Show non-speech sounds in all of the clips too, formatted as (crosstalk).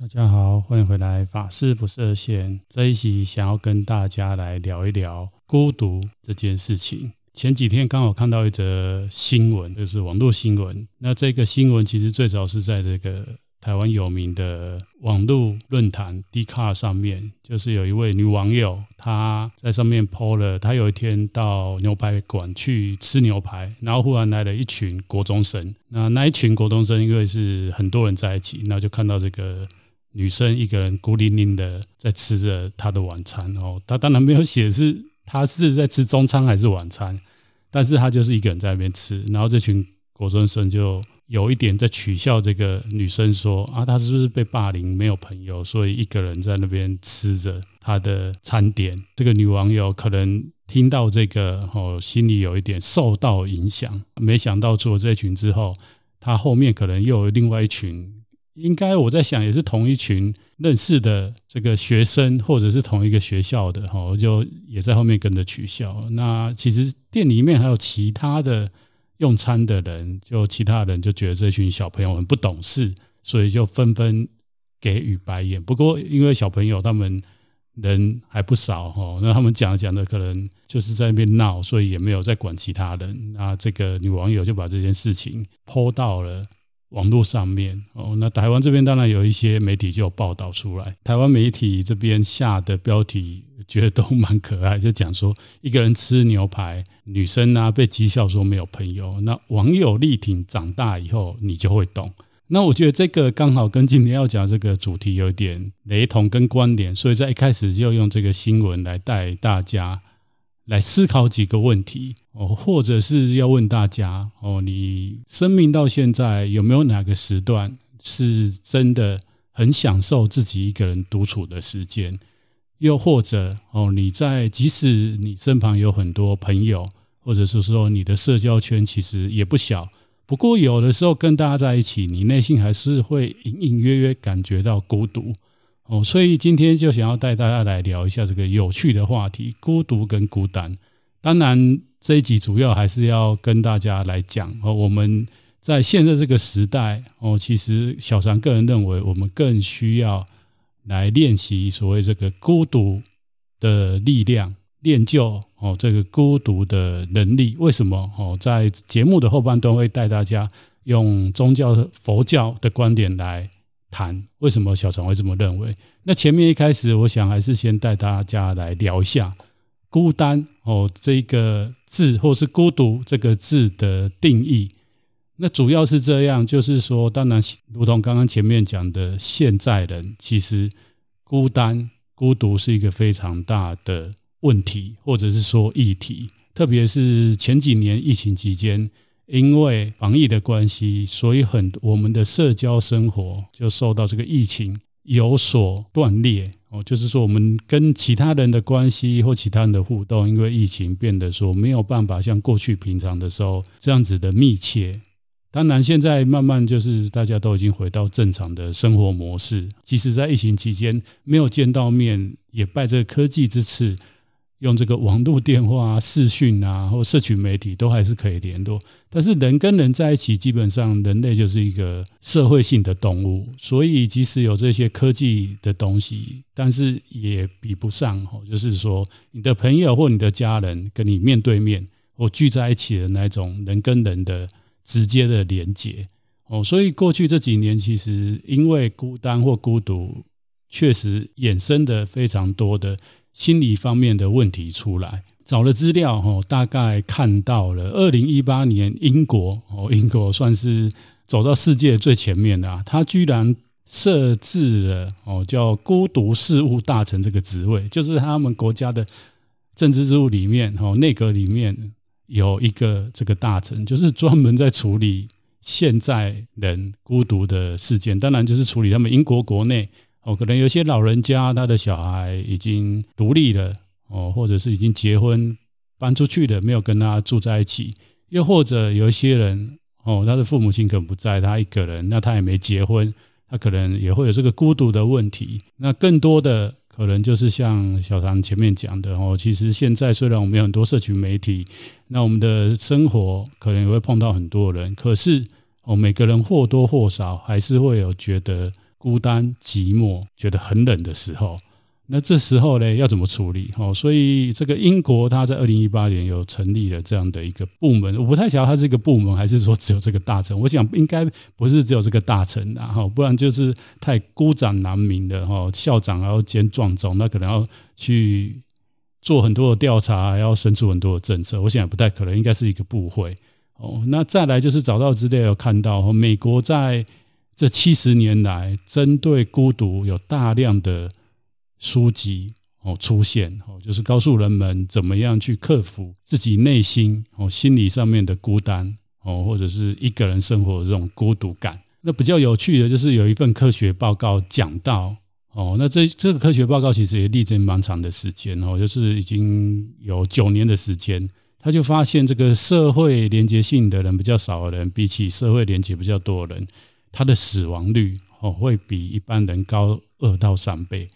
大家好，欢迎回来。法师不设限，这一集想要跟大家来聊一聊孤独这件事情。前几天刚好看到一则新闻，就是网络新闻。那这个新闻其实最早是在这个台湾有名的网络论坛 d c a r 上面，就是有一位女网友，她在上面 PO 了，她有一天到牛排馆去吃牛排，然后忽然来了一群国中生。那那一群国中生因为是很多人在一起，那就看到这个。女生一个人孤零零的在吃着她的晚餐哦，她当然没有写是 (laughs) 她是在吃中餐还是晚餐，但是她就是一个人在那边吃，然后这群国中生就有一点在取笑这个女生说啊，她是不是被霸凌没有朋友，所以一个人在那边吃着她的餐点。这个女网友可能听到这个哦，心里有一点受到影响，没想到做了这群之后，她后面可能又有另外一群。应该我在想，也是同一群认识的这个学生，或者是同一个学校的哈，就也在后面跟着取笑。那其实店里面还有其他的用餐的人，就其他人就觉得这群小朋友很不懂事，所以就纷纷给予白眼。不过因为小朋友他们人还不少哈，那他们讲讲的可能就是在那边闹，所以也没有在管其他人。那这个女网友就把这件事情 PO 到了。网络上面哦，那台湾这边当然有一些媒体就有报道出来。台湾媒体这边下的标题，觉得都蛮可爱，就讲说一个人吃牛排，女生啊被讥笑说没有朋友。那网友力挺，长大以后你就会懂。那我觉得这个刚好跟今天要讲这个主题有点雷同跟关联，所以在一开始就用这个新闻来带大家。来思考几个问题哦，或者是要问大家哦，你生命到现在有没有哪个时段是真的很享受自己一个人独处的时间？又或者哦，你在即使你身旁有很多朋友，或者是说你的社交圈其实也不小，不过有的时候跟大家在一起，你内心还是会隐隐约约感觉到孤独。哦，所以今天就想要带大家来聊一下这个有趣的话题——孤独跟孤单。当然，这一集主要还是要跟大家来讲哦，我们在现在这个时代哦，其实小禅个人认为，我们更需要来练习所谓这个孤独的力量，练就哦这个孤独的能力。为什么？哦，在节目的后半段会带大家用宗教佛教的观点来。谈为什么小禅会这么认为？那前面一开始，我想还是先带大家来聊一下孤单哦这个字，或是孤独这个字的定义。那主要是这样，就是说，当然，如同刚刚前面讲的，现在人其实孤单、孤独是一个非常大的问题，或者是说议题，特别是前几年疫情期间。因为防疫的关系，所以很我们的社交生活就受到这个疫情有所断裂哦，就是说我们跟其他人的关系或其他人的互动，因为疫情变得说没有办法像过去平常的时候这样子的密切。当然，现在慢慢就是大家都已经回到正常的生活模式，即使在疫情期间没有见到面，也拜这个科技之赐。用这个网络电话啊、视讯啊，或社群媒体都还是可以联络。但是人跟人在一起，基本上人类就是一个社会性的动物，所以即使有这些科技的东西，但是也比不上哦，就是说你的朋友或你的家人跟你面对面或聚在一起的那种人跟人的直接的连接哦。所以过去这几年，其实因为孤单或孤独，确实衍生的非常多的。心理方面的问题出来，找了资料，大概看到了二零一八年英国哦，英国算是走到世界最前面的啊，他居然设置了哦叫孤独事务大臣这个职位，就是他们国家的政治职务里面哦，内阁里面有一个这个大臣，就是专门在处理现在人孤独的事件，当然就是处理他们英国国内。哦，可能有些老人家他的小孩已经独立了，哦，或者是已经结婚搬出去的，没有跟他住在一起，又或者有一些人，哦，他的父母亲可能不在，他一个人，那他也没结婚，他可能也会有这个孤独的问题。那更多的可能就是像小唐前面讲的，哦，其实现在虽然我们有很多社群媒体，那我们的生活可能也会碰到很多人，可是哦，每个人或多或少还是会有觉得。孤单、寂寞，觉得很冷的时候。那这时候呢，要怎么处理？哦，所以这个英国他在二零一八年有成立了这样的一个部门，我不太晓得它是一个部门，还是说只有这个大臣？我想应该不是只有这个大臣的哈，不然就是太孤掌难鸣的哈，校长然后兼壮总，那可能要去做很多的调查，还要生出很多的政策。我想不太可能，应该是一个部会哦。那再来就是找到资料有看到，美国在这七十年来针对孤独有大量的。书籍哦出现哦，就是告诉人们怎么样去克服自己内心哦心理上面的孤单哦，或者是一个人生活的这种孤独感。那比较有趣的就是有一份科学报告讲到哦，那这这个科学报告其实也历经蛮长的时间哦，就是已经有九年的时间，他就发现这个社会连接性的人比较少的人，比起社会连接比较多的人，他的死亡率哦会比一般人高二到三倍。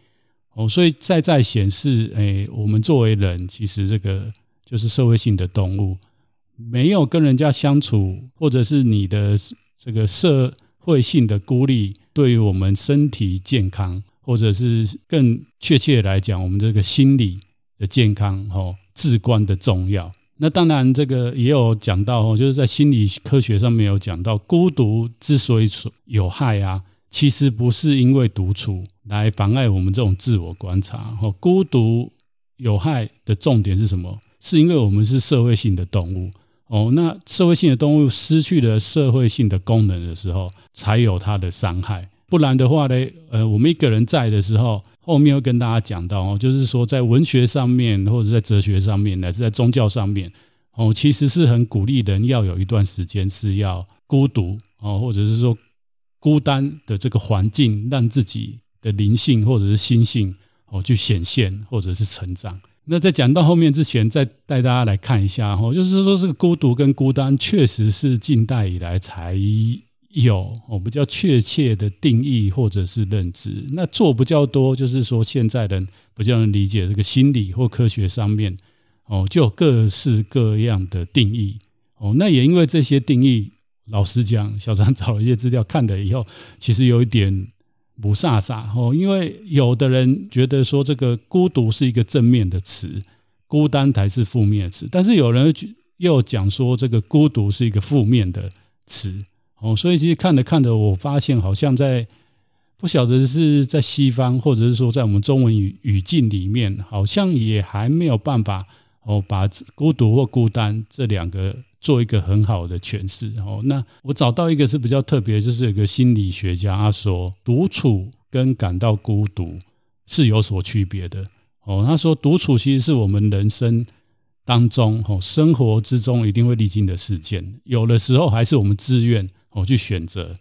哦，所以再再显示，哎，我们作为人，其实这个就是社会性的动物，没有跟人家相处，或者是你的这个社会性的孤立，对于我们身体健康，或者是更确切来讲，我们这个心理的健康，哦，至关的重要。那当然，这个也有讲到，哦，就是在心理科学上面有讲到，孤独之所以有害啊。其实不是因为独处来妨碍我们这种自我观察，哦，孤独有害的重点是什么？是因为我们是社会性的动物，哦，那社会性的动物失去了社会性的功能的时候，才有它的伤害。不然的话呢，呃，我们一个人在的时候，后面会跟大家讲到，哦，就是说在文学上面，或者在哲学上面，乃至在宗教上面，哦，其实是很鼓励人要有一段时间是要孤独，哦，或者是说。孤单的这个环境，让自己的灵性或者是心性哦去显现，或者是成长。那在讲到后面之前，再带大家来看一下哈，就是说这个孤独跟孤单，确实是近代以来才有我比较确切的定义或者是认知。那做比较多，就是说现在人比较能理解这个心理或科学上面哦，就有各式各样的定义哦。那也因为这些定义。老实讲，小张找了一些资料，看了以后，其实有一点不飒飒哦，因为有的人觉得说这个孤独是一个正面的词，孤单才是负面的词，但是有人又讲说这个孤独是一个负面的词哦，所以其实看着看着，我发现好像在不晓得是在西方，或者是说在我们中文语语境里面，好像也还没有办法哦，把孤独或孤单这两个。做一个很好的诠释哦。那我找到一个是比较特别，就是有个心理学家他说，独处跟感到孤独是有所区别的哦。他说，独处其实是我们人生当中哦，生活之中一定会历经的事件，有的时候还是我们自愿哦去选择，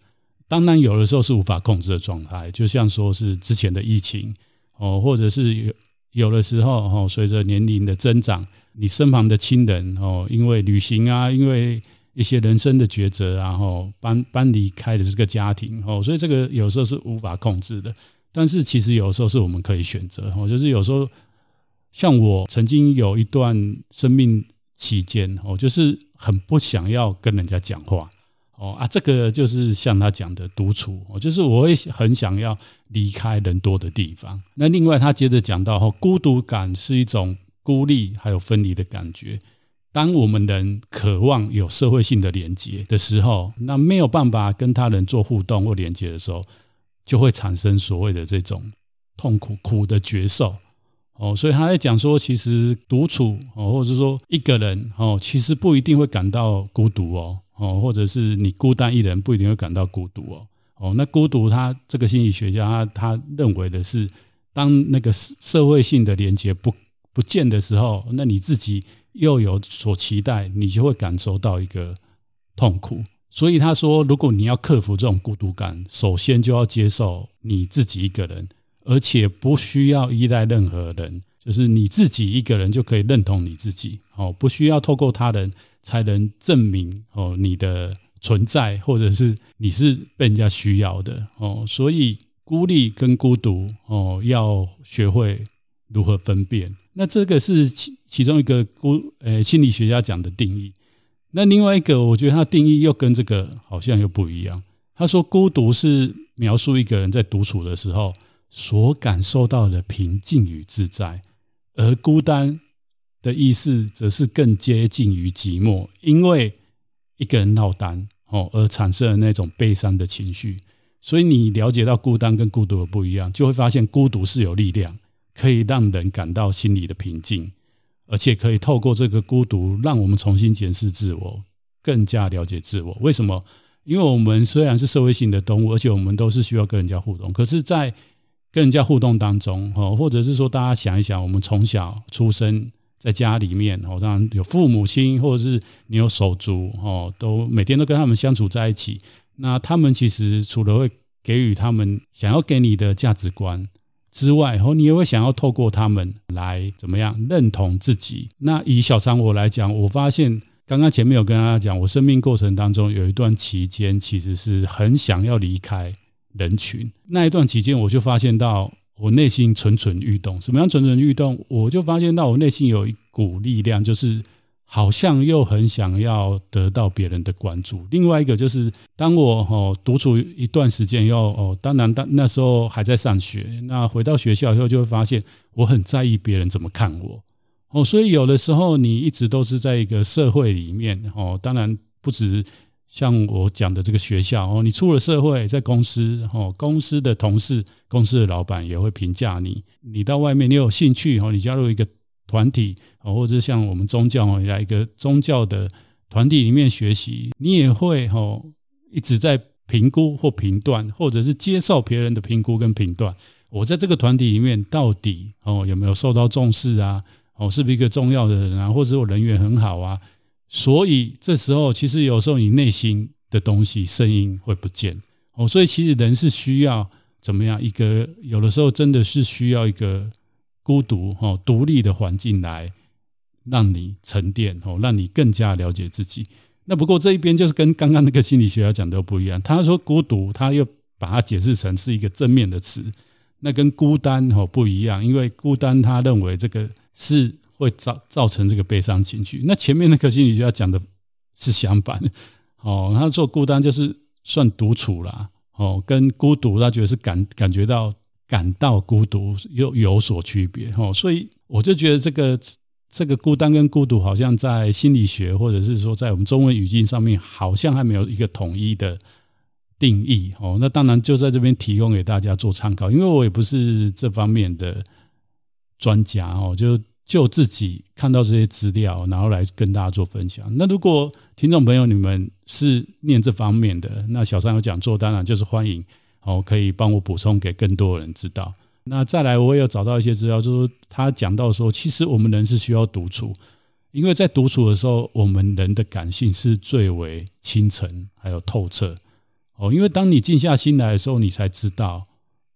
当然有的时候是无法控制的状态，就像说是之前的疫情哦，或者是有有的时候哦，随着年龄的增长。你身旁的亲人哦，因为旅行啊，因为一些人生的抉择，然后搬搬离开的这个家庭哦，所以这个有时候是无法控制的。但是其实有时候是我们可以选择哦，就是有时候像我曾经有一段生命期间哦，就是很不想要跟人家讲话哦啊，这个就是像他讲的独处哦，就是我会很想要离开人多的地方。那另外他接着讲到哦，孤独感是一种。孤立还有分离的感觉。当我们人渴望有社会性的连接的时候，那没有办法跟他人做互动或连接的时候，就会产生所谓的这种痛苦、苦的觉受。哦，所以他在讲说，其实独处哦，或者是说一个人哦，其实不一定会感到孤独哦，哦，或者是你孤单一人不一定会感到孤独哦。哦，那孤独他这个心理学家他他认为的是，当那个社会性的连接不不见的时候，那你自己又有所期待，你就会感受到一个痛苦。所以他说，如果你要克服这种孤独感，首先就要接受你自己一个人，而且不需要依赖任何人，就是你自己一个人就可以认同你自己，哦，不需要透过他人才能证明哦你的存在，或者是你是被人家需要的，哦，所以孤立跟孤独，哦，要学会。如何分辨？那这个是其其中一个孤呃心理学家讲的定义。那另外一个，我觉得他定义又跟这个好像又不一样。他说，孤独是描述一个人在独处的时候所感受到的平静与自在，而孤单的意思则是更接近于寂寞，因为一个人落单哦而产生了那种悲伤的情绪。所以你了解到孤单跟孤独的不一样，就会发现孤独是有力量，可以让人感到心里的平静，而且可以透过这个孤独，让我们重新检视自我，更加了解自我。为什么？因为我们虽然是社会性的动物，而且我们都是需要跟人家互动。可是，在跟人家互动当中，哦，或者是说，大家想一想，我们从小出生在家里面，哦，当然有父母亲，或者是你有手足，哦，都每天都跟他们相处在一起。那他们其实除了会给予他们想要给你的价值观之外，然后你也会想要透过他们来怎么样认同自己。那以小常我来讲，我发现刚刚前面有跟大家讲，我生命过程当中有一段期间其实是很想要离开人群。那一段期间，我就发现到我内心蠢蠢欲动。什么样蠢蠢欲动？我就发现到我内心有一股力量，就是。好像又很想要得到别人的关注。另外一个就是，当我哦独处一段时间以后哦，当然当那时候还在上学，那回到学校以后就会发现我很在意别人怎么看我哦。所以有的时候你一直都是在一个社会里面哦，当然不止像我讲的这个学校哦，你出了社会，在公司哦，公司的同事、公司的老板也会评价你。你到外面，你有兴趣哦，你加入一个。团体哦，或者像我们宗教哦，在一个宗教的团体里面学习，你也会哦一直在评估或评断，或者是接受别人的评估跟评断。我在这个团体里面到底哦有没有受到重视啊？哦，是不是一个重要的人啊？或者我人缘很好啊？所以这时候其实有时候你内心的东西声音会不见哦，所以其实人是需要怎么样一个？有的时候真的是需要一个。孤独哦，独立的环境来让你沉淀哦，让你更加了解自己。那不过这一边就是跟刚刚那个心理学家讲的不一样。他说孤独，他又把它解释成是一个正面的词，那跟孤单哦不一样。因为孤单，他认为这个是会造造成这个悲伤情绪。那前面那个心理学家讲的是相反哦，他说孤单就是算独处啦哦，跟孤独他觉得是感感觉到。感到孤独又有所区别哦，所以我就觉得这个这个孤单跟孤独好像在心理学或者是说在我们中文语境上面好像还没有一个统一的定义哦。那当然就在这边提供给大家做参考，因为我也不是这方面的专家哦，就就自己看到这些资料，然后来跟大家做分享。那如果听众朋友你们是念这方面的，那小三有讲座，当然就是欢迎。哦，可以帮我补充给更多人知道。那再来，我也有找到一些资料，就是他讲到说，其实我们人是需要独处，因为在独处的时候，我们人的感性是最为清澄还有透彻。哦，因为当你静下心来的时候，你才知道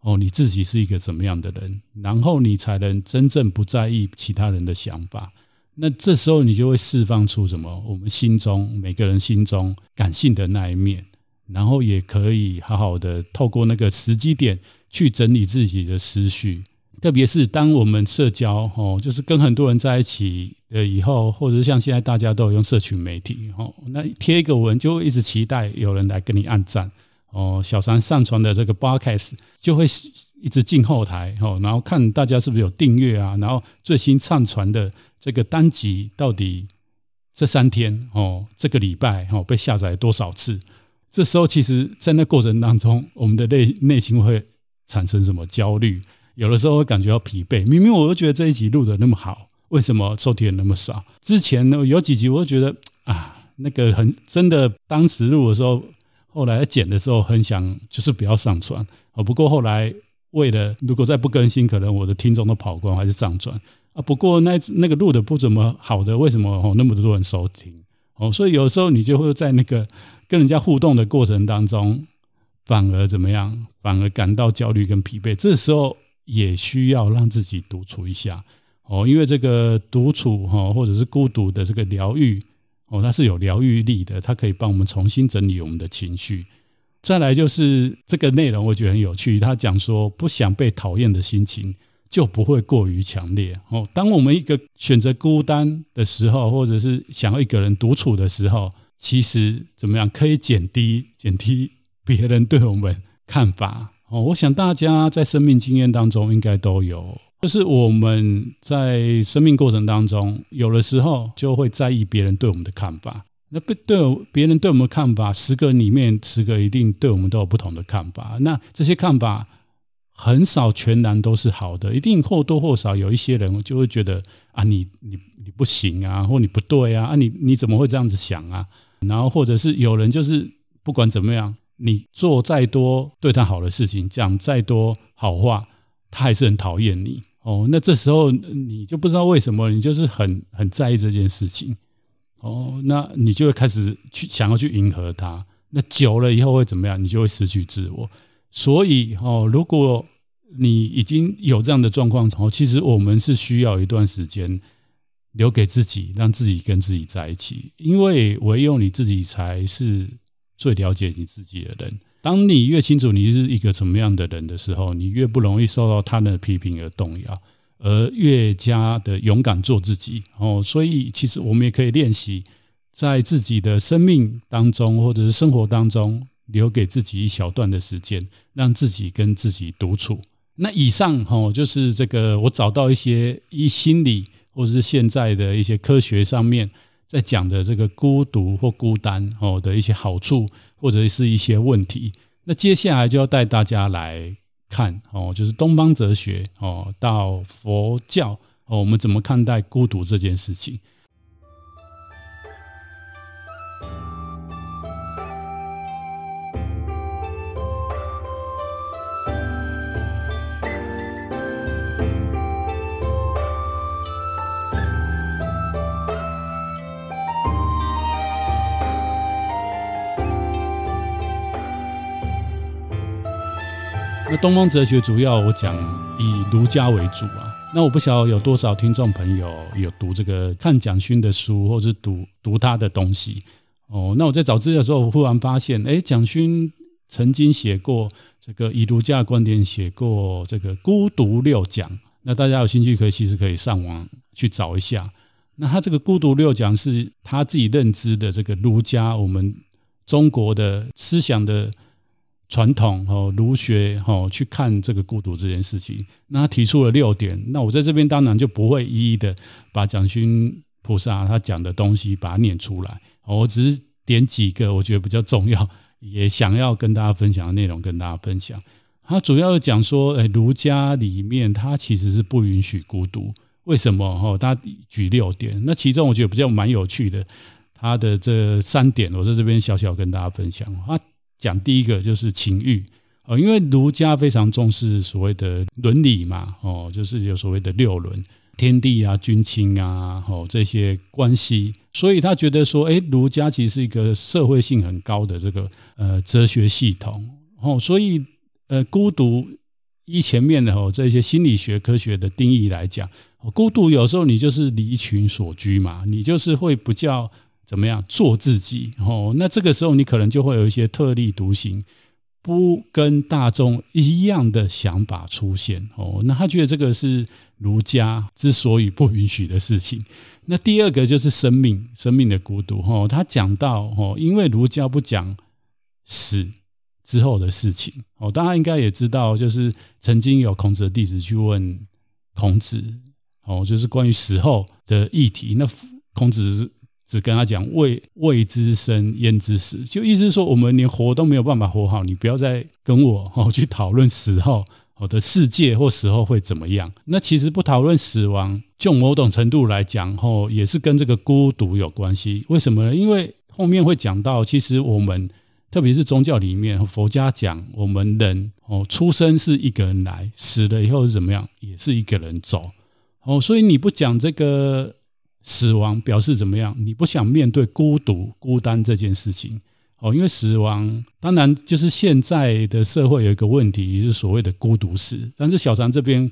哦，你自己是一个怎么样的人，然后你才能真正不在意其他人的想法。那这时候你就会释放出什么？我们心中每个人心中感性的那一面。然后也可以好好的透过那个时机点去整理自己的思绪，特别是当我们社交哦，就是跟很多人在一起的以后，或者像现在大家都有用社群媒体哦，那贴一个文就会一直期待有人来跟你按赞哦，小三上传的这个 Podcast 就会一直进后台哦，然后看大家是不是有订阅啊，然后最新上传的这个单集到底这三天哦，这个礼拜哦被下载多少次？这时候，其实，在那过程当中，我们的内内心会产生什么焦虑？有的时候会感觉到疲惫。明明我都觉得这一集录的那么好，为什么收听那么少？之前呢，有几集我都觉得啊，那个很真的，当时录的时候，后来剪的时候，很想就是不要上传。啊，不过后来为了如果再不更新，可能我的听众都跑光，还是上传。啊，不过那那个录的不怎么好的，为什么那么多人收听？哦，所以有时候你就会在那个。跟人家互动的过程当中，反而怎么样？反而感到焦虑跟疲惫。这时候也需要让自己独处一下哦，因为这个独处哈，或者是孤独的这个疗愈哦，它是有疗愈力的，它可以帮我们重新整理我们的情绪。再来就是这个内容，我觉得很有趣。他讲说，不想被讨厌的心情就不会过于强烈哦。当我们一个选择孤单的时候，或者是想要一个人独处的时候。其实怎么样可以减低减低别人对我们看法。哦，我想大家在生命经验当中应该都有，就是我们在生命过程当中，有的时候就会在意别人对我们的看法。那对别人对我们的看法，十个里面十个一定对我们都有不同的看法。那这些看法很少全然都是好的，一定或多或少有一些人就会觉得啊，你你你不行啊，或你不对啊，啊你你怎么会这样子想啊？然后或者是有人就是不管怎么样。你做再多对他好的事情，讲再多好话，他还是很讨厌你哦。那这时候你就不知道为什么，你就是很很在意这件事情哦。那你就会开始去想要去迎合他。那久了以后会怎么样？你就会失去自我。所以哦，如果你已经有这样的状况哦，其实我们是需要一段时间留给自己，让自己跟自己在一起，因为唯有你自己才是。最了解你自己的人，当你越清楚你是一个什么样的人的时候，你越不容易受到他人的批评而动摇，而越加的勇敢做自己。哦，所以其实我们也可以练习，在自己的生命当中或者是生活当中，留给自己一小段的时间，让自己跟自己独处。那以上哦，就是这个我找到一些一心理或者是现在的一些科学上面。在讲的这个孤独或孤单哦的一些好处，或者是一些问题，那接下来就要带大家来看哦，就是东方哲学哦到佛教哦，我们怎么看待孤独这件事情。东方哲学主要我讲以儒家为主啊，那我不晓得有多少听众朋友有读这个看蒋勋的书，或是读读他的东西哦。那我在找资料的时候，我忽然发现，哎，蒋勋曾经写过这个以儒家的观点写过这个孤独六讲。那大家有兴趣可以其实可以上网去找一下。那他这个孤独六讲是他自己认知的这个儒家，我们中国的思想的。传统哦，儒学哦，去看这个孤独这件事情，那他提出了六点，那我在这边当然就不会一一的把蒋勋菩萨他讲的东西把它念出来，我只是点几个我觉得比较重要，也想要跟大家分享的内容跟大家分享。他主要讲说，诶，儒家里面他其实是不允许孤独，为什么？哦，他举六点，那其中我觉得比较蛮有趣的，他的这三点，我在这边小小跟大家分享。他讲第一个就是情欲，哦，因为儒家非常重视所谓的伦理嘛，哦，就是有所谓的六伦，天地啊、君亲啊，哦，这些关系，所以他觉得说，诶，儒家其实是一个社会性很高的这个呃哲学系统，哦，所以呃孤独依前面的哦这些心理学科学的定义来讲，孤独有时候你就是离群所居嘛，你就是会比较。怎么样做自己？哦，那这个时候你可能就会有一些特立独行、不跟大众一样的想法出现。哦，那他觉得这个是儒家之所以不允许的事情。那第二个就是生命，生命的孤独。哦，他讲到哦，因为儒家不讲死之后的事情。哦，大家应该也知道，就是曾经有孔子的弟子去问孔子，哦，就是关于死后的议题。那孔子。只跟他讲未未知生焉知死，就意思是说我们连活都没有办法活好，你不要再跟我哦去讨论死后我的世界或死后会怎么样。那其实不讨论死亡，就某种程度来讲哦，也是跟这个孤独有关系。为什么呢？因为后面会讲到，其实我们特别是宗教里面，佛家讲我们人哦出生是一个人来，死了以后是怎么样，也是一个人走哦。所以你不讲这个。死亡表示怎么样？你不想面对孤独、孤单这件事情哦，因为死亡当然就是现在的社会有一个问题，就是所谓的孤独死。但是小常这边，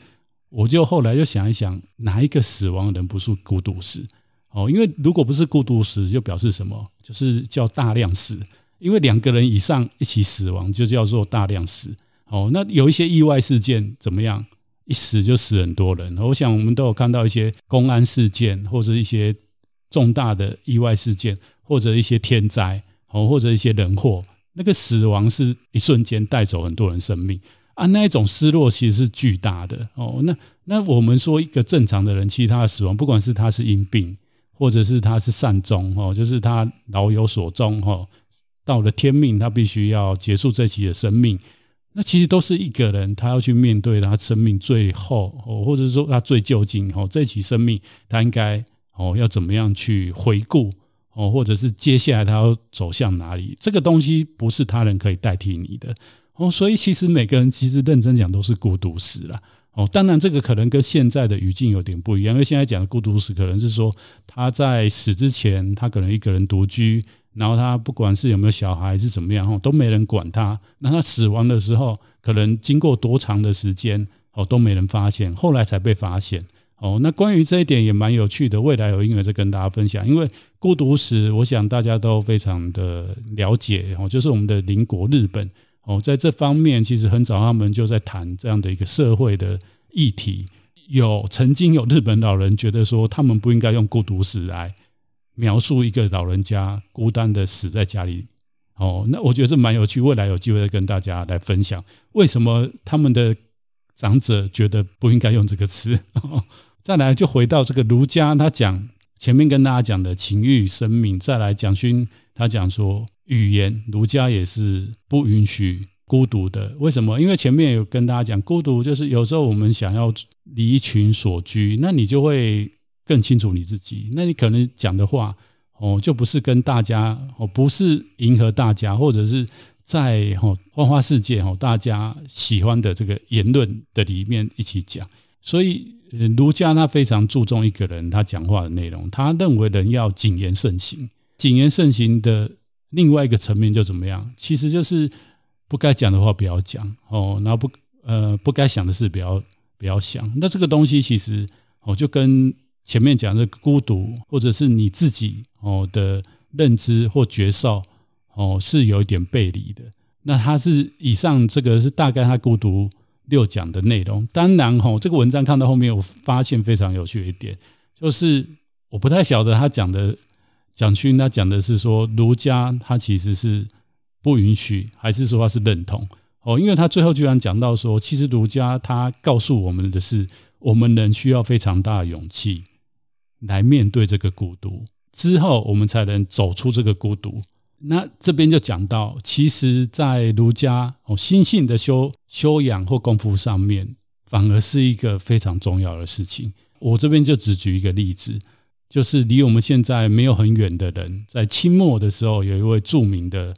我就后来又想一想，哪一个死亡人不是孤独死？哦，因为如果不是孤独死，就表示什么？就是叫大量死。因为两个人以上一起死亡，就叫做大量死。哦，那有一些意外事件怎么样？一死就死很多人，我想我们都有看到一些公安事件，或者一些重大的意外事件，或者一些天灾，哦，或者一些人祸，那个死亡是一瞬间带走很多人生命啊，那一种失落其实是巨大的哦。那那我们说一个正常的人，其实他的死亡，不管是他是因病，或者是他是善终哦，就是他老有所终哦，到了天命，他必须要结束这期的生命。那其实都是一个人，他要去面对他生命最后哦，或者说他最究竟哦，这起生命他应该哦要怎么样去回顾哦，或者是接下来他要走向哪里？这个东西不是他人可以代替你的哦，所以其实每个人其实认真讲都是孤独死了哦。当然这个可能跟现在的语境有点不一样，因为现在讲的孤独死可能是说他在死之前，他可能一个人独居。然后他不管是有没有小孩是怎么样，都没人管他。那他死亡的时候，可能经过多长的时间，哦，都没人发现，后来才被发现。哦，那关于这一点也蛮有趣的，未来有机会再跟大家分享。因为孤独死，我想大家都非常的了解，哦，就是我们的邻国日本，哦，在这方面其实很早他们就在谈这样的一个社会的议题。有曾经有日本老人觉得说，他们不应该用孤独死来。描述一个老人家孤单的死在家里，哦，那我觉得这蛮有趣，未来有机会再跟大家来分享为什么他们的长者觉得不应该用这个词。再来就回到这个儒家，他讲前面跟大家讲的情欲、生命，再来蒋勋他讲说语言，儒家也是不允许孤独的。为什么？因为前面有跟大家讲，孤独就是有时候我们想要离群索居，那你就会。更清楚你自己，那你可能讲的话哦，就不是跟大家哦，不是迎合大家，或者是在哦花花世界哦大家喜欢的这个言论的里面一起讲。所以儒家他非常注重一个人他讲话的内容，他认为人要谨言慎行。谨言慎行的另外一个层面就怎么样？其实就是不该讲的话不要讲哦，然后不呃不该想的事不要不要想。那这个东西其实哦就跟前面讲的孤独，或者是你自己哦的认知或觉受哦，是有一点背离的。那他是以上这个是大概他孤独六讲的内容。当然哈，这个文章看到后面，我发现非常有趣一点，就是我不太晓得他讲的蒋勋他讲的是说儒家他其实是不允许，还是说他是认同哦？因为他最后居然讲到说，其实儒家他告诉我们的是，我们人需要非常大的勇气。来面对这个孤独之后，我们才能走出这个孤独。那这边就讲到，其实，在儒家哦心性的修修养或功夫上面，反而是一个非常重要的事情。我这边就只举一个例子，就是离我们现在没有很远的人，在清末的时候，有一位著名的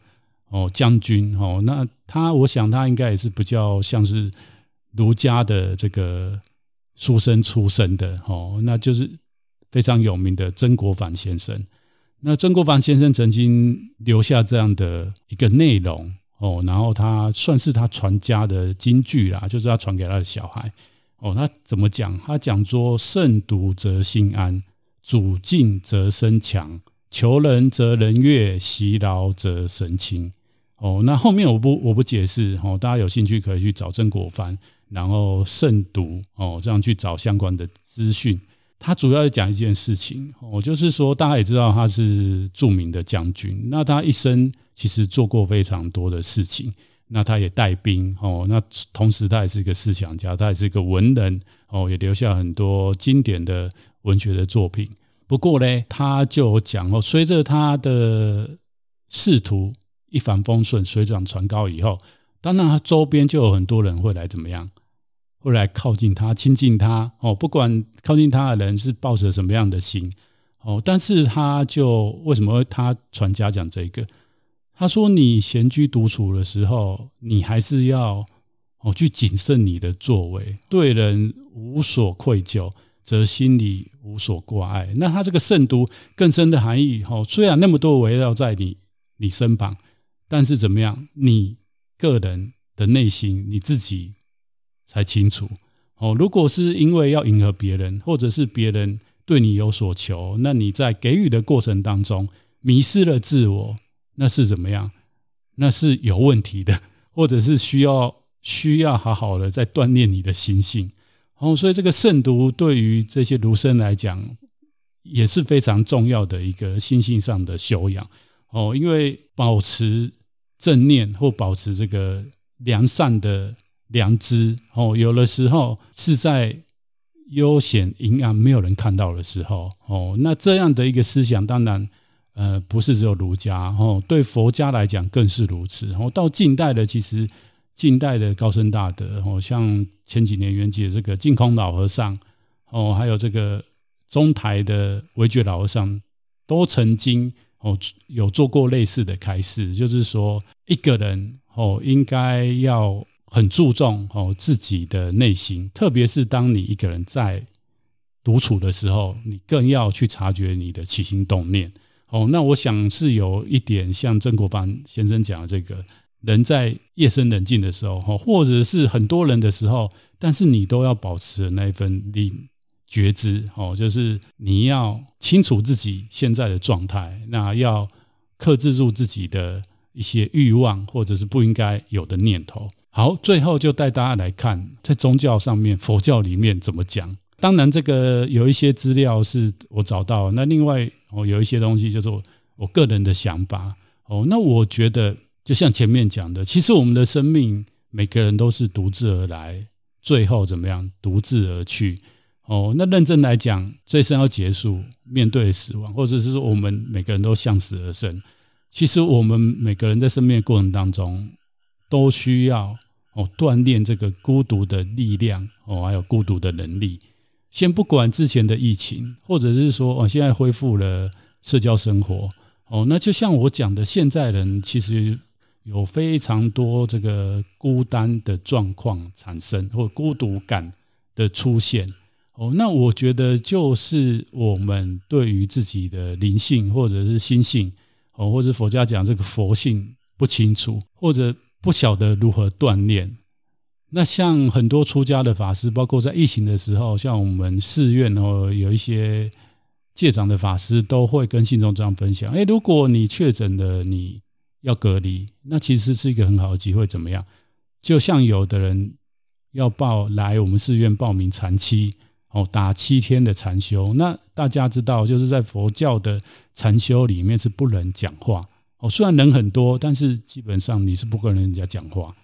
哦将军哦，那他我想他应该也是比较像是儒家的这个书生出身的哦，那就是。非常有名的曾国藩先生，那曾国藩先生曾经留下这样的一个内容哦，然后他算是他传家的金句啦，就是他传给他的小孩哦。他怎么讲？他讲说：慎独则心安，主静则身强，求人则人悦，息劳则神清。哦，那后面我不我不解释哦，大家有兴趣可以去找曾国藩，然后慎独哦，这样去找相关的资讯。他主要是讲一件事情，哦，就是说大家也知道他是著名的将军，那他一生其实做过非常多的事情，那他也带兵，哦，那同时他也是一个思想家，他也是一个文人，哦，也留下很多经典的文学的作品。不过呢，他就讲哦，随着他的仕途一帆风顺、水涨船高以后，当然他周边就有很多人会来怎么样？会来靠近他、亲近他哦，不管靠近他的人是抱着什么样的心哦，但是他就为什么他传家讲这个？他说：“你闲居独处的时候，你还是要哦去谨慎你的作为，对人无所愧疚，则心里无所挂碍。”那他这个慎独更深的含义哦，虽然那么多围绕在你你身旁，但是怎么样？你个人的内心你自己。才清楚哦。如果是因为要迎合别人，或者是别人对你有所求，那你在给予的过程当中迷失了自我，那是怎么样？那是有问题的，(laughs) 或者是需要需要好好的再锻炼你的心性。哦，所以这个慎独对于这些儒生来讲也是非常重要的一个心性上的修养。哦，因为保持正念或保持这个良善的良知哦，有的时候是在悠闲阴暗没有人看到的时候哦，那这样的一个思想，当然呃不是只有儒家哦，对佛家来讲更是如此哦。到近代的其实近代的高僧大德哦，像前几年圆寂的这个净空老和尚哦，还有这个中台的惟觉老和尚，都曾经哦有做过类似的开示，就是说一个人哦应该要。很注重哦自己的内心，特别是当你一个人在独处的时候，你更要去察觉你的起心动念。哦，那我想是有一点像曾国藩先生讲的这个，人在夜深人静的时候，或者是很多人的时候，但是你都要保持那一份灵觉知，哦，就是你要清楚自己现在的状态，那要克制住自己的一些欲望，或者是不应该有的念头。好，最后就带大家来看，在宗教上面，佛教里面怎么讲。当然，这个有一些资料是我找到，那另外哦，有一些东西就是我我个人的想法。哦，那我觉得就像前面讲的，其实我们的生命每个人都是独自而来，最后怎么样，独自而去。哦，那认真来讲，这一生要结束，面对死亡，或者是说我们每个人都向死而生。其实我们每个人在生命的过程当中，都需要。哦，锻炼这个孤独的力量哦，还有孤独的能力。先不管之前的疫情，或者是说哦，现在恢复了社交生活哦，那就像我讲的，现在人其实有非常多这个孤单的状况产生，或孤独感的出现哦。那我觉得就是我们对于自己的灵性或者是心性哦，或者佛家讲这个佛性不清楚，或者。不晓得如何锻炼。那像很多出家的法师，包括在疫情的时候，像我们寺院哦，有一些戒长的法师都会跟信众这样分享：哎，如果你确诊了，你要隔离，那其实是一个很好的机会。怎么样？就像有的人要报来我们寺院报名禅七哦，打七天的禅修。那大家知道，就是在佛教的禅修里面是不能讲话。哦，虽然人很多，但是基本上你是不跟人家讲话。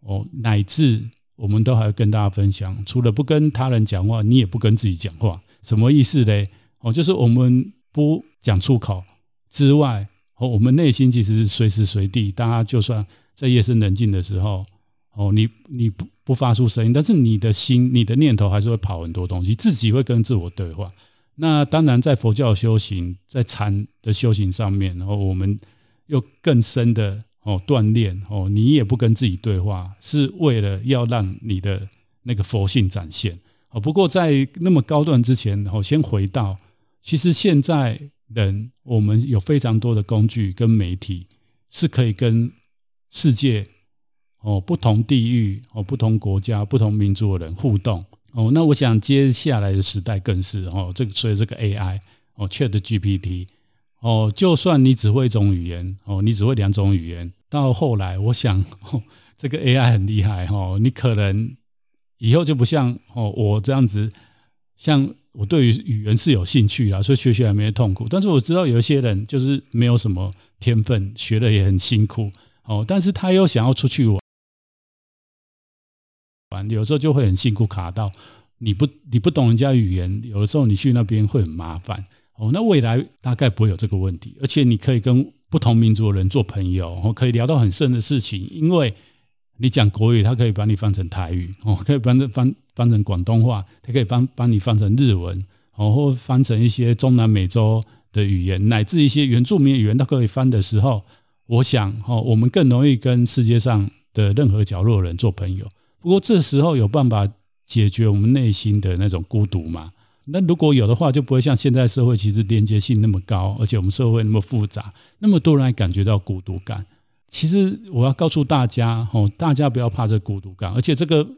哦，乃至我们都还跟大家分享，除了不跟他人讲话，你也不跟自己讲话。什么意思嘞？哦，就是我们不讲出口之外，哦，我们内心其实随时随地，大家就算在夜深人静的时候，哦，你你不不发出声音，但是你的心、你的念头还是会跑很多东西，自己会跟自我对话。那当然，在佛教修行，在禅的修行上面，然后我们。又更深的哦锻炼哦，你也不跟自己对话，是为了要让你的那个佛性展现哦。不过在那么高段之前，哦，先回到，其实现在人我们有非常多的工具跟媒体，是可以跟世界哦不同地域哦不同国家不同民族的人互动哦。那我想接下来的时代更是哦，这个所以这个 AI 哦 ChatGPT。哦，就算你只会一种语言，哦，你只会两种语言，到后来，我想，哦，这个 AI 很厉害，哦，你可能以后就不像哦我这样子，像我对于语言是有兴趣啊，所以学习还没痛苦。但是我知道有一些人就是没有什么天分，学的也很辛苦，哦，但是他又想要出去玩，玩有时候就会很辛苦，卡到你不你不懂人家语言，有的时候你去那边会很麻烦。哦，那未来大概不会有这个问题，而且你可以跟不同民族的人做朋友，哦，可以聊到很深的事情，因为你讲国语，他可以把你翻成台语，哦，可以翻翻翻成广东话，他可以帮帮你翻成日文，哦，或翻成一些中南美洲的语言，乃至一些原住民语言都可以翻的时候，我想，哦，我们更容易跟世界上的任何角落的人做朋友。不过这时候有办法解决我们内心的那种孤独吗？那如果有的话，就不会像现在社会其实连接性那么高，而且我们社会那么复杂，那么多人还感觉到孤独感。其实我要告诉大家，哦，大家不要怕这孤独感，而且这个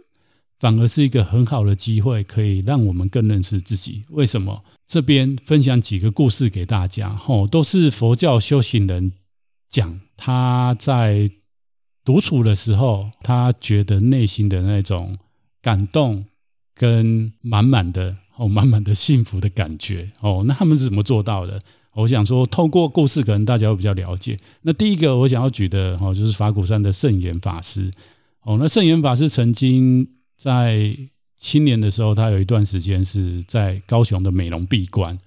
反而是一个很好的机会，可以让我们更认识自己。为什么？这边分享几个故事给大家，哦，都是佛教修行人讲他在独处的时候，他觉得内心的那种感动跟满满的。哦，满满的幸福的感觉哦，那他们是怎么做到的？我想说，透过故事，可能大家会比较了解。那第一个我想要举的哦，就是法鼓山的圣严法师。哦，那圣严法师曾经在青年的时候，他有一段时间是在高雄的美浓闭关。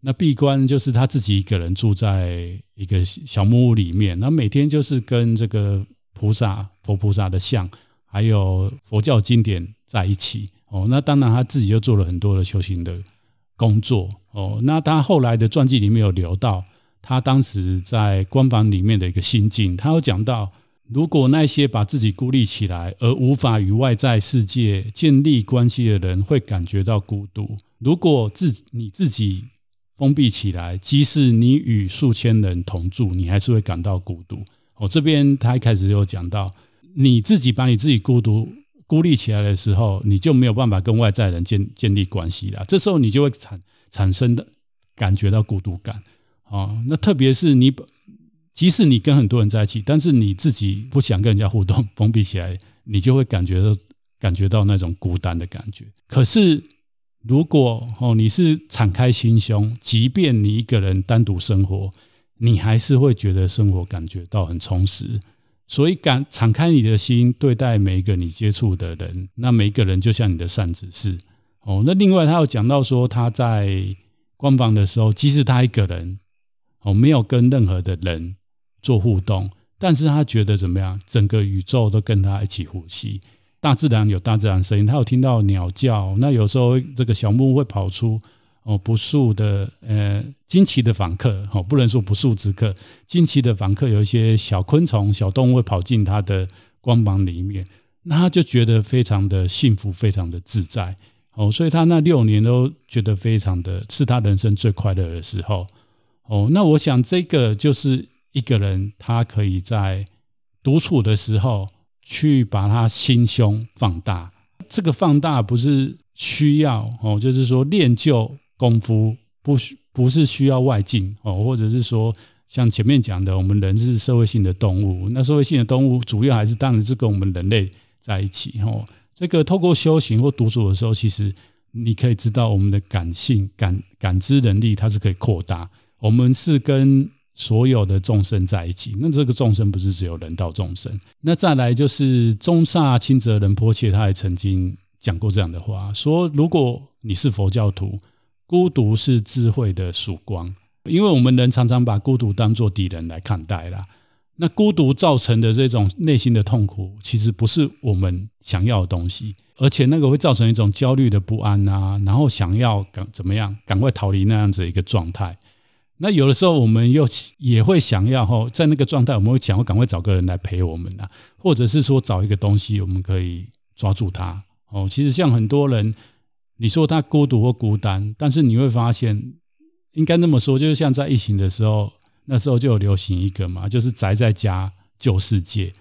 那闭关就是他自己一个人住在一个小木屋里面，那每天就是跟这个菩萨、佛菩萨的像，还有佛教经典在一起。哦，那当然他自己又做了很多的修行的工作。哦，那他后来的传记里面有留到他当时在关房里面的一个心境，他有讲到，如果那些把自己孤立起来而无法与外在世界建立关系的人会感觉到孤独，如果自你自己封闭起来，即使你与数千人同住，你还是会感到孤独。哦，这边他一开始有讲到，你自己把你自己孤独孤立起来的时候，你就没有办法跟外在人建建立关系了。这时候你就会产产生的感觉到孤独感。哦，那特别是你，即使你跟很多人在一起，但是你自己不想跟人家互动，封闭起来，你就会感觉到感觉到那种孤单的感觉。可是，如果哦，你是敞开心胸，即便你一个人单独生活，你还是会觉得生活感觉到很充实。所以敢敞开你的心，对待每一个你接触的人，那每一个人就像你的善知识哦。那另外他有讲到说，他在关房的时候，即使他一个人哦，没有跟任何的人做互动，但是他觉得怎么样？整个宇宙都跟他一起呼吸。大自然有大自然声音，他有听到鸟叫。那有时候这个小木屋会跑出哦不速的呃惊奇的访客哦，不能说不速之客，惊奇的访客有一些小昆虫、小动物跑进他的光芒里面，那他就觉得非常的幸福，非常的自在哦，所以他那六年都觉得非常的是他人生最快乐的时候哦。那我想这个就是一个人他可以在独处的时候。去把他心胸放大，这个放大不是需要哦，就是说练就功夫，不需不是需要外境哦，或者是说像前面讲的，我们人是社会性的动物，那社会性的动物主要还是当然是跟我们人类在一起哦。这个透过修行或独处的时候，其实你可以知道我们的感性感感知能力它是可以扩大，我们是跟。所有的众生在一起，那这个众生不是只有人道众生。那再来就是宗萨钦哲仁波切，他也曾经讲过这样的话，说如果你是佛教徒，孤独是智慧的曙光，因为我们人常常把孤独当作敌人来看待啦。那孤独造成的这种内心的痛苦，其实不是我们想要的东西，而且那个会造成一种焦虑的不安啊，然后想要赶怎么样，赶快逃离那样子一个状态。那有的时候我们又也会想要哈，在那个状态，我们会想要赶快找个人来陪我们啊，或者是说找一个东西，我们可以抓住它。哦，其实像很多人，你说他孤独或孤单，但是你会发现，应该那么说，就是像在疫情的时候，那时候就有流行一个嘛，就是宅在家救世界。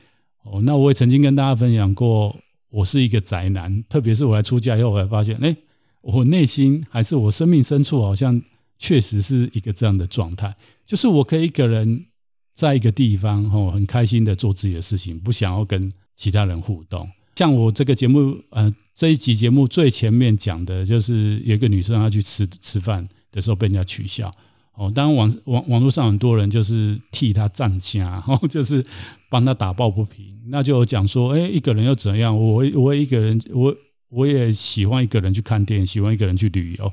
哦，那我也曾经跟大家分享过，我是一个宅男，特别是我来出家以后，我才发现，哎，我内心还是我生命深处好像。确实是一个这样的状态，就是我可以一个人在一个地方，吼，很开心的做自己的事情，不想要跟其他人互动。像我这个节目，呃，这一集节目最前面讲的就是有一个女生她去吃吃饭的时候被人家取笑，哦，当然网网网络上很多人就是替她站家，然 (laughs) 后就是帮她打抱不平，那就讲说，哎，一个人又怎样？我我一个人，我我也喜欢一个人去看电影，喜欢一个人去旅游。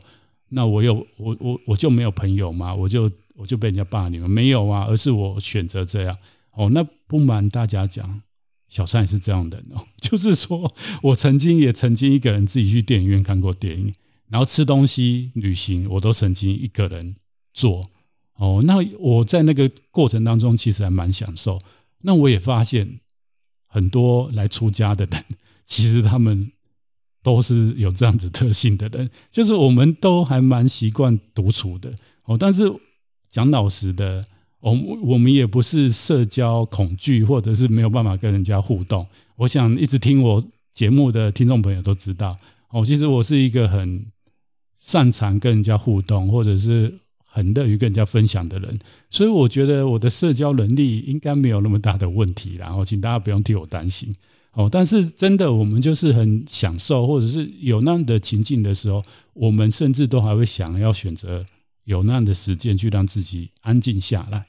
那我有我我我就没有朋友嘛？我就我就被人家霸凌了？没有啊，而是我选择这样。哦，那不瞒大家讲，小三也是这样的哦。(laughs) 就是说我曾经也曾经一个人自己去电影院看过电影，然后吃东西、旅行，我都曾经一个人做。哦，那我在那个过程当中其实还蛮享受。那我也发现很多来出家的人，(laughs) 其实他们。都是有这样子特性的人，就是我们都还蛮习惯独处的哦。但是讲老实的，我我们也不是社交恐惧，或者是没有办法跟人家互动。我想一直听我节目的听众朋友都知道哦，其实我是一个很擅长跟人家互动，或者是很乐于跟人家分享的人。所以我觉得我的社交能力应该没有那么大的问题，然后请大家不用替我担心。哦，但是真的，我们就是很享受，或者是有那样的情境的时候，我们甚至都还会想要选择有那样的时间去让自己安静下来。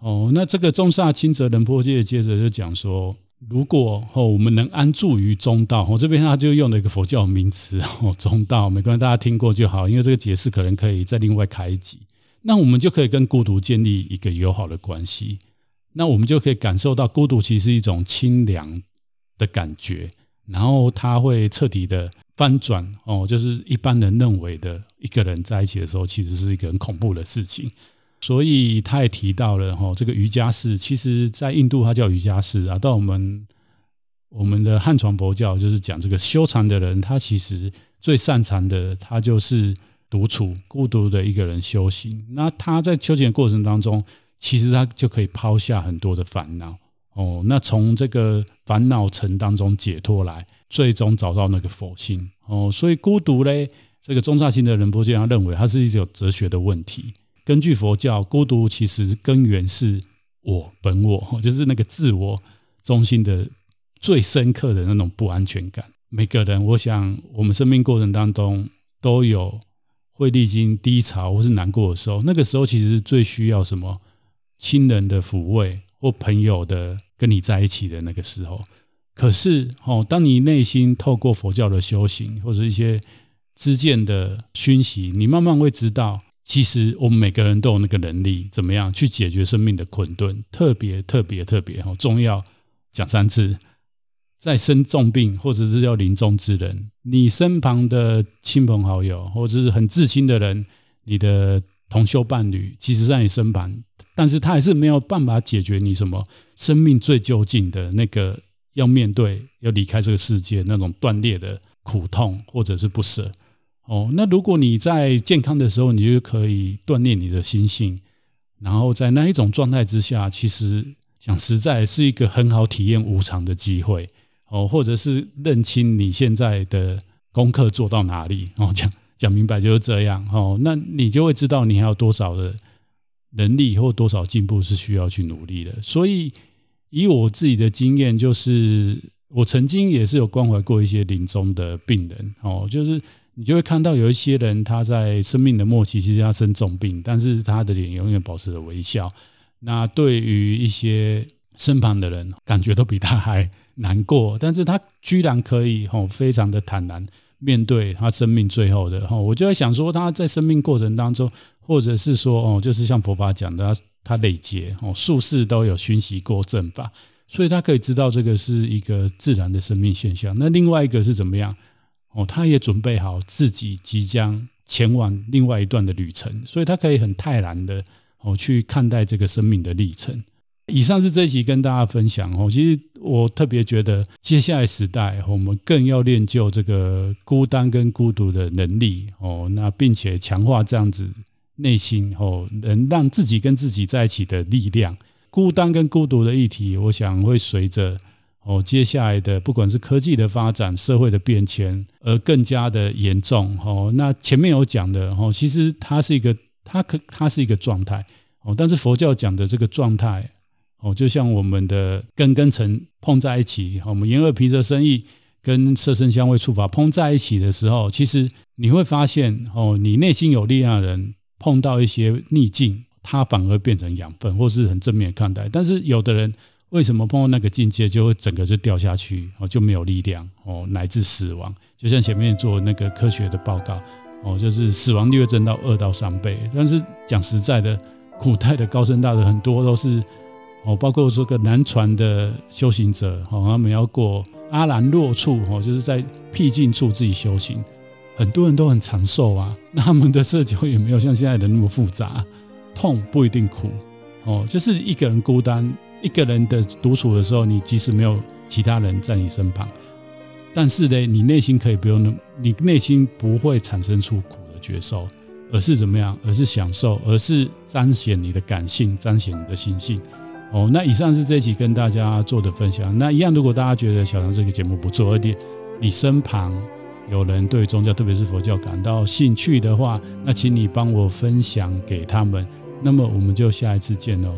哦，那这个宗萨钦哲仁波切接着就讲说，如果哦我们能安住于中道，哦这边他就用了一个佛教名词哦中道，没关系，大家听过就好，因为这个解释可能可以再另外开一集。那我们就可以跟孤独建立一个友好的关系，那我们就可以感受到孤独其实是一种清凉的感觉，然后他会彻底的翻转哦，就是一般人认为的一个人在一起的时候，其实是一个很恐怖的事情。所以他也提到了哈，这个瑜伽士，其实在印度他叫瑜伽士啊，到我们我们的汉传佛教就是讲这个修禅的人，他其实最擅长的，他就是独处、孤独的一个人修行。那他在修行的过程当中，其实他就可以抛下很多的烦恼哦，那从这个烦恼城当中解脱来，最终找到那个佛性哦。所以孤独嘞，这个宗萨钦哲仁波切他认为，它是一种哲学的问题。根据佛教，孤独其实根源是我本我，就是那个自我中心的最深刻的那种不安全感。每个人，我想我们生命过程当中都有会历经低潮或是难过的时候，那个时候其实最需要什么？亲人的抚慰或朋友的跟你在一起的那个时候。可是，哦，当你内心透过佛教的修行或者一些知见的熏习，你慢慢会知道。其实我们每个人都有那个能力，怎么样去解决生命的困顿？特别特别特别好重要，讲三次，在生重病或者是要临终之人，你身旁的亲朋好友或者是很至亲的人，你的同修伴侣，其实在你身旁，但是他还是没有办法解决你什么生命最究竟的那个要面对要离开这个世界那种断裂的苦痛或者是不舍。哦，那如果你在健康的时候，你就可以锻炼你的心性，然后在那一种状态之下，其实讲实在是一个很好体验无常的机会，哦，或者是认清你现在的功课做到哪里，哦，讲讲明白就是这样，哦，那你就会知道你还有多少的能力或多少进步是需要去努力的。所以以我自己的经验，就是我曾经也是有关怀过一些临终的病人，哦，就是。你就会看到有一些人，他在生命的末期，其实他生重病，但是他的脸永远保持着微笑。那对于一些身旁的人，感觉都比他还难过，但是他居然可以吼非常的坦然面对他生命最后的吼。我就在想说，他在生命过程当中，或者是说哦，就是像佛法讲的，他他累劫哦，术士都有熏习过正法，所以他可以知道这个是一个自然的生命现象。那另外一个是怎么样？哦，他也准备好自己即将前往另外一段的旅程，所以他可以很泰然的哦去看待这个生命的历程。以上是这一集跟大家分享哦，其实我特别觉得接下来时代我们更要练就这个孤单跟孤独的能力哦，那并且强化这样子内心哦能让自己跟自己在一起的力量。孤单跟孤独的议题，我想会随着。哦，接下来的不管是科技的发展、社会的变迁，而更加的严重。哦，那前面有讲的，哦，其实它是一个，它可它是一个状态。哦，但是佛教讲的这个状态，哦，就像我们的根跟尘碰在一起，我们眼耳鼻舌身意跟色身香味触法碰在一起的时候，其实你会发现，哦，你内心有力量的人碰到一些逆境，他反而变成养分，或是很正面看待。但是有的人。为什么碰到那个境界就会整个就掉下去哦，就没有力量哦，乃至死亡？就像前面做那个科学的报告哦，就是死亡率会增到二到三倍。但是讲实在的，古代的高僧大德很多都是哦，包括这个南传的修行者哦，他们要过阿兰若处哦，就是在僻静处自己修行，很多人都很长寿啊。(laughs) 那他们的社交也没有像现在的那么复杂，痛不一定苦哦，就是一个人孤单。一个人的独处的时候，你即使没有其他人在你身旁，但是呢，你内心可以不用那，你内心不会产生出苦的觉受，而是怎么样？而是享受，而是彰显你的感性，彰显你的心性。哦，那以上是这一期跟大家做的分享。那一样，如果大家觉得小唐这个节目不错，而且你身旁有人对宗教，特别是佛教感到兴趣的话，那请你帮我分享给他们。那么我们就下一次见喽。